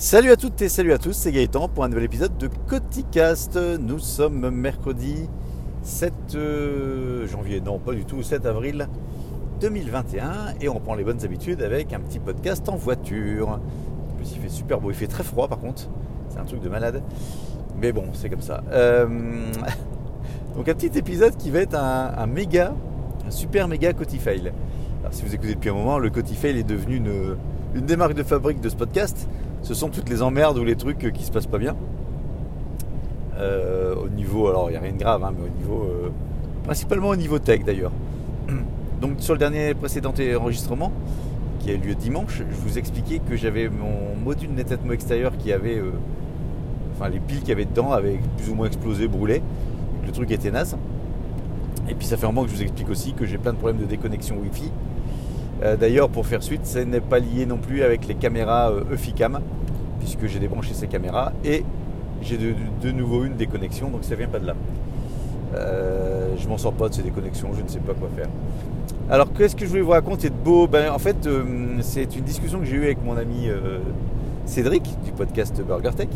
Salut à toutes et salut à tous, c'est Gaëtan pour un nouvel épisode de Coticast. Nous sommes mercredi 7 euh, janvier, non pas du tout, 7 avril 2021 et on reprend les bonnes habitudes avec un petit podcast en voiture. il fait super beau, il fait très froid par contre, c'est un truc de malade. Mais bon, c'est comme ça. Euh, donc un petit épisode qui va être un, méga, un super méga Cotifail. Alors si vous écoutez depuis un moment, le Cotifail est devenu une, une des marques de fabrique de ce podcast ce sont toutes les emmerdes ou les trucs qui se passent pas bien. Euh, au niveau, alors il n'y a rien de grave, hein, mais au niveau, euh, principalement au niveau tech d'ailleurs. Donc sur le dernier précédent enregistrement, qui a eu lieu dimanche, je vous expliquais que j'avais mon module Netatmo extérieur qui avait, euh, enfin les piles qu'il y avait dedans avaient plus ou moins explosé, brûlé. Le truc était naze. Et puis ça fait un moment que je vous explique aussi que j'ai plein de problèmes de déconnexion Wi-Fi euh, d'ailleurs, pour faire suite, ce n'est pas lié non plus avec les caméras euh, Euficam, puisque j'ai débranché ces caméras et j'ai de, nouveau une déconnexion, donc ça vient pas de là. Euh, je m'en sors pas de ces déconnexions, je ne sais pas quoi faire. Alors, qu'est-ce que je voulais vous raconter de beau? Ben, En fait, c'est une discussion que j'ai eue avec mon ami Cédric du podcast Burger Tech.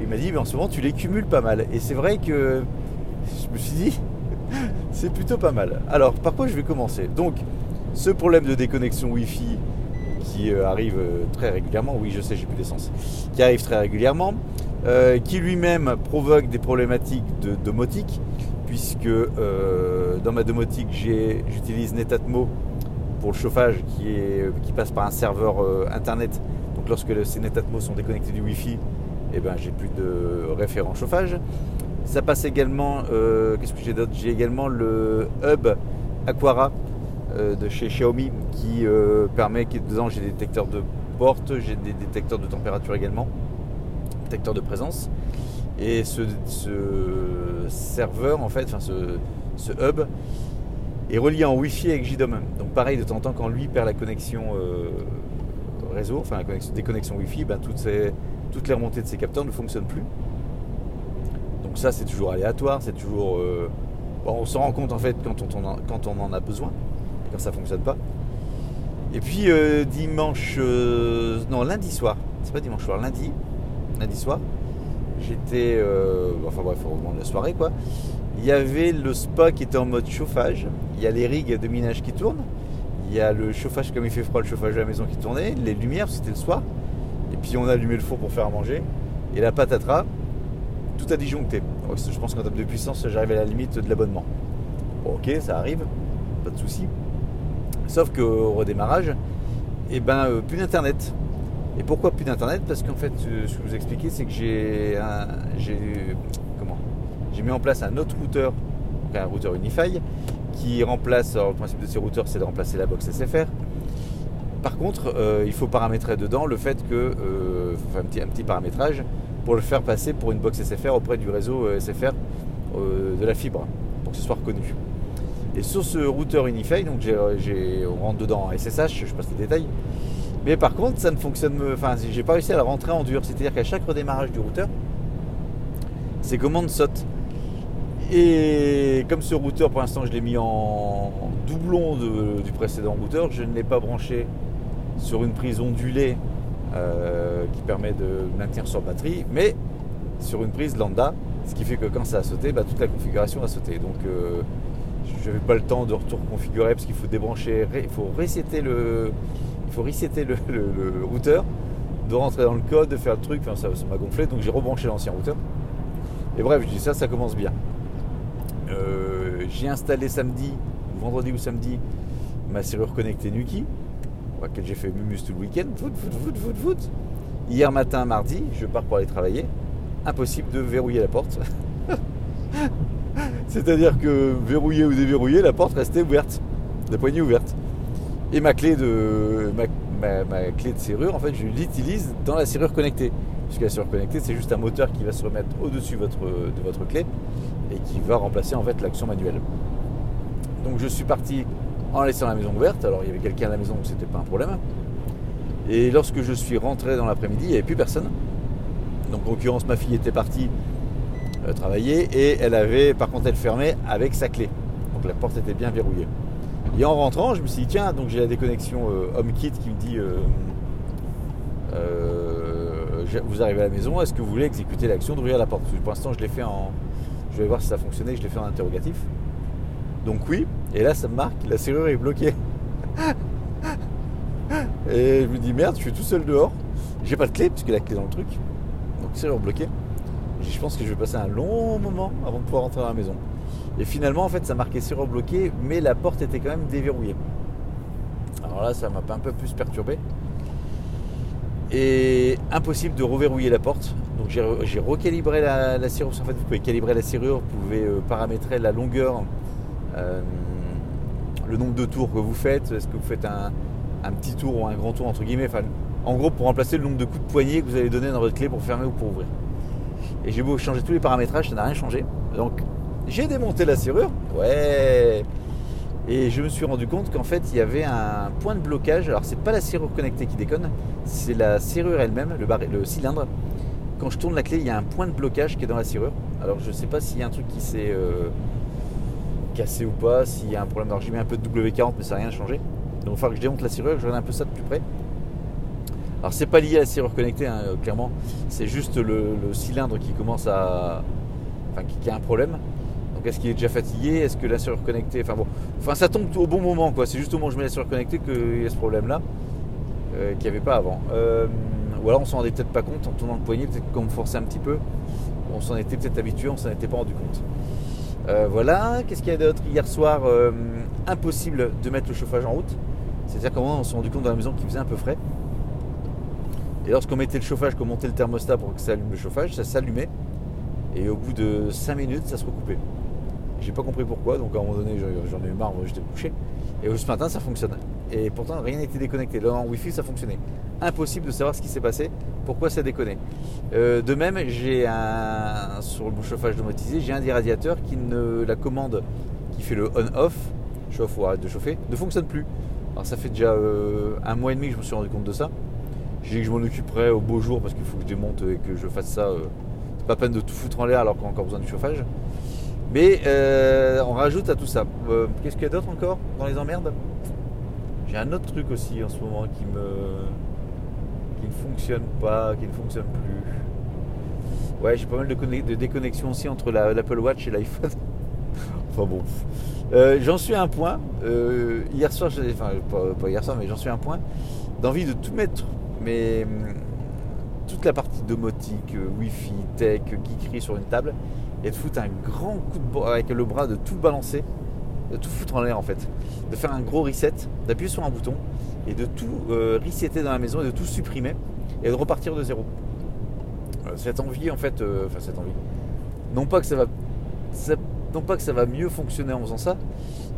Il m'a dit, ben, en moment, tu les cumules pas mal. Et c'est vrai que je me suis dit, c'est plutôt pas mal. Alors, par quoi je vais commencer? Donc, ce problème de déconnexion Wi-Fi qui euh, arrive euh, très régulièrement, oui je sais j'ai plus d'essence, qui arrive très régulièrement, euh, qui lui-même provoque des problématiques de domotique, puisque dans ma domotique j'utilise Netatmo pour le chauffage qui, passe par un serveur internet. Donc lorsque ces Netatmo sont déconnectés du Wi-Fi, eh ben, j'ai plus de référent chauffage. Ça passe également, qu'est-ce que j'ai d'autre? J'ai également le hub Aquara de chez Xiaomi qui euh, permet que dedans j'ai des détecteurs de porte, j'ai des détecteurs de température également, détecteurs de présence. Et ce, serveur en fait, enfin ce, hub est relié en Wi-Fi avec JDOM. Donc pareil, de temps en temps, quand lui perd la connexion euh, réseau, enfin la connexion, déconnexion Wi-Fi, ben, toutes, les remontées de ces capteurs ne fonctionnent plus. Donc ça, c'est toujours aléatoire, c'est toujours... on se rend compte en fait quand on en a besoin quand ça fonctionne pas. Et puis euh, dimanche, euh, non lundi soir, c'est pas dimanche soir, lundi, lundi soir, j'étais, euh, enfin bref, au moment de la soirée quoi. Il y avait le spa qui était en mode chauffage. Il y a les rigs de minage qui tournent. Il y a le chauffage comme il fait froid, le chauffage de la maison qui tournait. Les lumières, c'était le soir. Et puis on a allumé le four pour faire à manger. Et la patatras, tout a disjoncté. je pense qu'en termes de puissance, j'arrive à la limite de l'abonnement. ok, ça arrive, pas de souci. Sauf qu'au redémarrage, eh ben, euh, plus d'internet. Et pourquoi plus d'internet? Parce qu'en fait, ce que je vous expliquer, c'est que j'ai comment? J'ai mis en place un autre routeur, un routeur Unify, qui remplace. le principe de ces routeurs, c'est de remplacer la box SFR. Par contre, euh, il faut paramétrer dedans le fait que, euh, un petit, un petit paramétrage pour le faire passer pour une box SFR auprès du réseau SFR de la fibre, pour que ce soit reconnu. Et sur ce routeur Unify, donc j'ai, on rentre dedans en SSH, je passe les détails. Mais par contre, ça ne fonctionne. Enfin, j'ai pas réussi à la rentrer en dur. C'est-à-dire qu'à chaque redémarrage du routeur, ces commandes sautent. Et comme ce routeur, pour l'instant, je l'ai mis en doublon du précédent routeur, je ne l'ai pas branché sur une prise ondulée euh, qui permet de maintenir sur batterie, mais sur une prise lambda, ce qui fait que quand ça a sauté, bah, toute la configuration a sauté. Donc euh, je n'avais pas le temps de retour configurer parce qu'il faut débrancher, il faut resetter le, il faut resetter le, routeur, de rentrer dans le code, de faire le truc, ça m'a gonflé, donc j'ai rebranché l'ancien routeur. Et bref, je dis ça, ça commence bien. Euh, j'ai installé samedi, vendredi ou samedi, ma serrure connectée Nuki, à laquelle j'ai fait mumus tout le week-end. Hier matin, mardi, je pars pour aller travailler. Impossible de verrouiller la porte. C'est-à-dire que verrouillé ou déverrouillé, la porte restait ouverte, la poignée ouverte. Et ma clé de, ma, clé de serrure, en fait, je l'utilise dans la serrure connectée. Puisque la serrure connectée, c'est juste un moteur qui va se remettre au-dessus de votre clé et qui va remplacer en fait l'action manuelle. Donc je suis parti en laissant la maison ouverte. Alors il y avait quelqu'un à la maison, donc c'était pas un problème. Et lorsque je suis rentré dans l'après-midi, il n'y avait plus personne. Donc en l'occurrence, ma fille était partie travailler et elle avait, par contre, elle fermait avec sa clé. Donc la porte était bien verrouillée. Et en rentrant, je me suis dit, tiens, donc j'ai la déconnexion euh, HomeKit qui me dit, euh, vous arrivez à la maison, est-ce que vous voulez exécuter l'action d'ouvrir la porte? Pour l'instant, je l'ai fait en. Je vais voir si ça fonctionnait, je l'ai fait en interrogatif. Donc oui, et là ça me marque, la serrure est bloquée. et je me dis merde, je suis tout seul dehors. J'ai pas de clé, puisque la clé dans le truc. Donc serrure bloquée. Je pense que je vais passer un long moment avant de pouvoir rentrer dans la maison. Et finalement, en fait, ça marquait serrure bloquée, mais la porte était quand même déverrouillée. Alors là, ça m'a un peu plus perturbé. Et impossible de reverrouiller la porte. Donc j'ai recalibré la, serrure. En fait, vous pouvez calibrer la serrure, vous pouvez euh, paramétrer la longueur, euh, le nombre de tours que vous faites. Est-ce que vous faites un, petit tour ou un grand tour entre guillemets? En gros, pour remplacer le nombre de coups de poignet que vous allez donner dans votre clé pour fermer ou pour ouvrir. Et j'ai beau changer tous les paramétrages, ça n'a rien changé. Donc j'ai démonté la serrure. Ouais. Et je me suis rendu compte qu'en fait, il y avait un point de blocage. Alors, c'est pas la serrure connectée qui déconne, c'est la serrure elle-même, le, le, cylindre. Quand je tourne la clé, il y a un point de blocage qui est dans la serrure. Alors, je sais pas s'il y a un truc qui s'est euh, cassé ou pas, s'il y a un problème. Alors, j'ai mis un peu de W40, mais ça n'a rien changé. Donc, il va falloir que je démonte la serrure, je regarde un peu ça de plus près. Alors, c'est pas lié à la serrure connectée, hein, clairement. C'est juste le, cylindre qui commence à. Enfin, qui a un problème. Donc est-ce qu'il est déjà fatigué? Est-ce que la serrure connectée. Enfin bon. Enfin ça tombe au bon moment quoi. C'est juste au moment où je mets la serrure connectée qu'il y a ce problème là. Euh, qu'il n'y avait pas avant. Euh, ou alors on s'en rendait peut-être pas compte en tournant le poignet, peut-être qu'on me forçait un petit peu. On s'en était peut-être habitué, on s'en était pas rendu compte. Euh, voilà, qu'est-ce qu'il y a d'autre? Hier soir, impossible de mettre le chauffage en route. C'est-à-dire qu'au s'est rendu compte dans la maison qu'il faisait un peu frais. Et lorsqu'on mettait le chauffage, qu'on montait le thermostat pour que ça allume le chauffage, ça s'allumait. Et au bout de 5 minutes, ça se recoupait. J'ai pas compris pourquoi, donc à un moment donné j'en ai eu marre, j'étais couché. Et ce matin ça fonctionne. Et pourtant rien n'était déconnecté. Là en Wi-Fi ça fonctionnait. Impossible de savoir ce qui s'est passé, pourquoi ça déconnait. Euh, de même, j'ai un sur le chauffage automatisé, j'ai un des radiateurs qui ne la commande qui fait le on-off, chauffe ou arrête de chauffer, ne fonctionne plus. Alors ça fait déjà euh, un mois et demi que je me suis rendu compte de ça. J'ai dit que je m'en occuperai au beau jour parce qu'il faut que je démonte et que je fasse ça. Euh, c'est pas peine de tout foutre en l'air alors qu'on a encore besoin du chauffage. Mais euh, on rajoute à tout ça. Euh, qu'est-ce qu'il y a d'autre encore dans les emmerdes? J'ai un autre truc aussi en ce moment qui me qui ne fonctionne pas, qui ne fonctionne plus. Ouais, j'ai pas mal de, de déconnexion aussi entre l'Apple Watch et l'iPhone. enfin bon. J'en suis à un point. hier soir, enfin pas, hier soir, mais j'en suis à un point d'envie de tout mettre. Mais hum, toute la partie domotique, Wi-Fi, tech, geekery sur une table et de foutre un grand coup de bras avec le bras, de tout balancer, de tout foutre en l'air en fait, de faire un gros reset, d'appuyer sur un bouton et de tout euh, resetter dans la maison et de tout supprimer et de repartir de zéro. Euh, cette envie en fait, euh, enfin cette envie, non pas que ça va, non pas que ça va mieux fonctionner en faisant ça,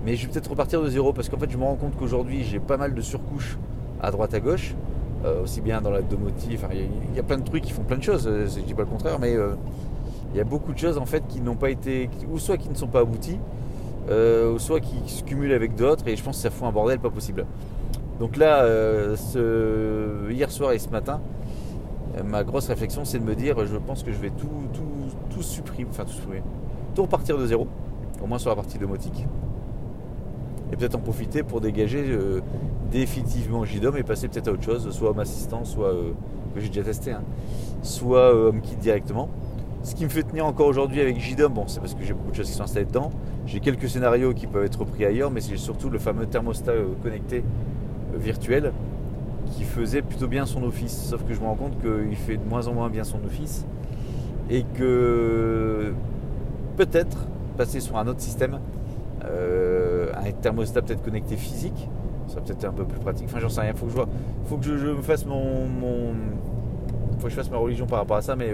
mais je vais peut-être repartir de zéro parce qu'en fait je me rends compte qu'aujourd'hui j'ai pas mal de surcouches à droite à gauche, aussi bien dans la domotique, il y, a plein de trucs qui font plein de choses, je dis pas le contraire, mais il y a beaucoup de choses en fait qui n'ont pas été, ou soit qui ne sont pas abouties, euh, ou soit qui se cumulent avec d'autres, et je pense que ça fout un bordel pas possible. Donc là, euh, hier soir et ce matin, euh, ma grosse réflexion c'est de me dire, je pense que je vais tout, tout, tout supprimer, enfin tout supprimer, tout repartir de zéro, au moins sur la partie domotique. Et peut-être en profiter pour dégager définitivement JDOM et passer peut-être à autre chose, soit Home Assistant, soit que j'ai déjà testé, hein, soit HomeKit directement. Ce qui me fait tenir encore aujourd'hui avec JDOM, bon, c'est parce que j'ai beaucoup de choses qui sont installées dedans. J'ai quelques scénarios qui peuvent être repris ailleurs, mais c'est surtout le fameux thermostat euh, connecté euh, virtuel qui faisait plutôt bien son office. Sauf que je me rends compte qu'il fait de moins en moins bien son office et que peut-être passer sur un autre système, euh, thermostat peut-être connecté physique, ça peut-être un peu plus pratique. Enfin, j'en sais rien. Faut que je vois, faut que je, me fasse mon, faut que je fasse ma religion par rapport à ça, mais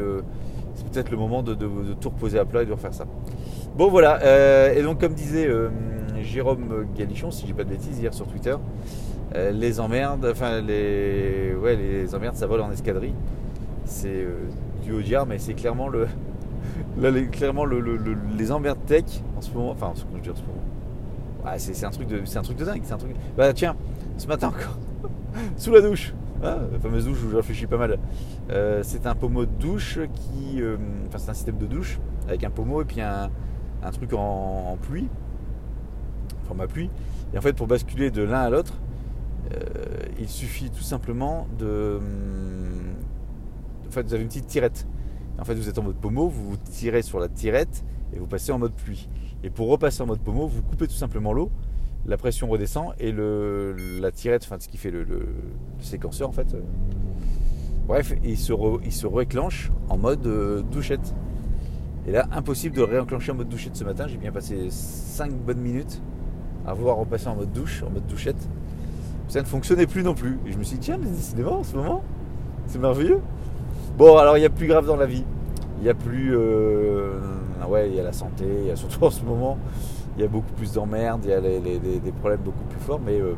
c'est peut-être le moment de, tout reposer à plat et de refaire ça. Bon voilà, euh, et donc comme disait euh, Jérôme Galichon, si j'ai pas de bêtises, hier sur Twitter, euh, les emmerdes, enfin les, ouais, les emmerdes ça vole en escadrille. C'est du haut mais c'est clairement le, les, clairement les emmerdes tech en ce moment, enfin ce que je dis en ce moment. C'est un truc de, un truc de dingue, c'est un truc. Bah tiens, ce matin encore, sous la douche, ah, la fameuse douche où je réfléchis pas mal. Euh, c'est un pommeau de douche qui. Euh, c'est un système de douche avec un pommeau et puis un, truc en, pluie, format pluie. Et en fait, pour basculer de l'un à l'autre, euh, il suffit tout simplement de, en fait, vous avez une petite tirette. En fait, vous êtes en mode pommeau, vous tirez sur la tirette et vous passez en mode pluie. Et pour repasser en mode pommeau, vous coupez tout simplement l'eau, la pression redescend et le, la tirette, enfin ce qui fait le, séquenceur en fait. Euh, bref, il se, il se réclenche en mode euh, douchette. Et là, impossible de réenclencher en mode douchette ce matin. J'ai bien passé 5 bonnes minutes à voir repasser en mode douche, en mode douchette. Ça ne fonctionnait plus non plus. Et je me suis dit, tiens, mais décidément en ce moment, c'est merveilleux. Bon, alors il y a plus grave dans la vie. Il y a plus. Euh, ouais, il y a la santé, surtout en ce moment, il y a beaucoup plus d'emmerdes, il y a des problèmes beaucoup plus forts, mais euh,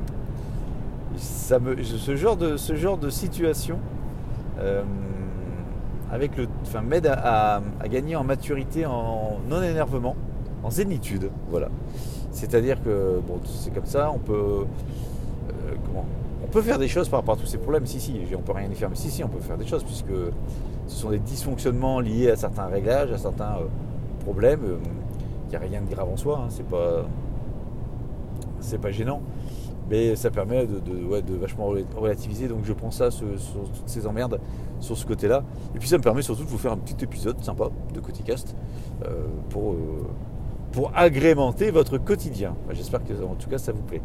ce, genre de, situation euh, m'aide à, gagner en maturité, en non-énervement, en zénitude. Voilà. C'est-à-dire que, bon, c'est comme ça, on peut. Euh, On peut faire des choses par rapport à tous ces problèmes. Si, si, on peut rien y faire, mais si, si, on peut faire des choses, puisque ce sont des dysfonctionnements liés à certains réglages, à certains problèmes. Il n'y a rien de grave en soi, hein, c'est pas. C'est pas gênant. Mais ça permet de, de, vachement relativiser. Donc je prends ça sur, toutes ces emmerdes sur ce côté-là. Et puis ça me permet surtout de vous faire un petit épisode sympa de Coticast euh, pour, euh, pour agrémenter votre quotidien. J'espère que en tout cas ça vous plaît.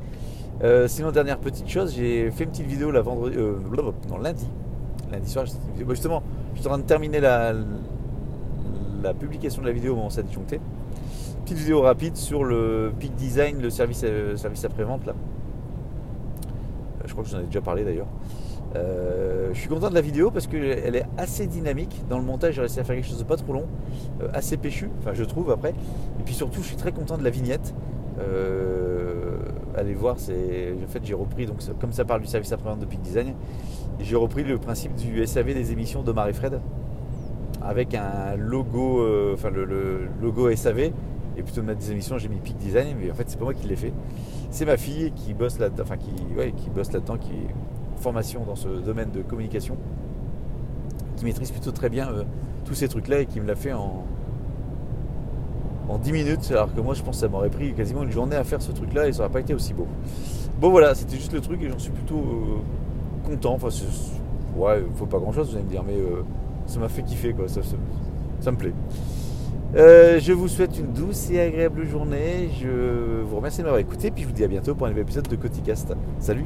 Euh, sinon, dernière petite chose, j'ai fait une petite vidéo la vendredi, non, lundi. Lundi soir, justement, je suis en train de terminer la, la publication de la vidéo ça disjoncté. Petite vidéo rapide sur le Peak Design, le service, euh, service après-vente là. Euh, je crois que j'en ai déjà parlé d'ailleurs. Euh, je suis content de la vidéo parce qu'elle est assez dynamique. Dans le montage, j'ai réussi à faire quelque chose de pas trop long, assez péchu, enfin je trouve après. Et puis surtout, je suis très content de la vignette. allez voir, c'est en fait j'ai repris donc comme ça parle du service après-vente de Peak Design, j'ai repris le principe du SAV des émissions d'Omar et Fred avec un logo, enfin le, logo SAV et plutôt de mettre des émissions, j'ai mis Peak Design, mais en fait, c'est pas moi qui l'ai fait. C'est ma fille qui bosse là-dedans, enfin, qui, qui bosse là-dedans, qui est formation dans ce domaine de communication, qui maîtrise plutôt très bien euh, tous ces trucs-là et qui me l'a fait en, en 10 minutes, alors que moi, je pense que ça m'aurait pris quasiment une journée à faire ce truc-là et ça n'aurait pas été aussi beau. Bon, voilà, c'était juste le truc et j'en suis plutôt euh, content. Enfin, ouais, il faut pas grand-chose, vous allez me dire, mais euh, ça m'a fait kiffer, quoi. Ça, ça me plaît. Euh, je vous souhaite une douce et agréable journée. Je vous remercie de m'avoir écouté. Puis je vous dis à bientôt pour un nouvel épisode de Coticast. Salut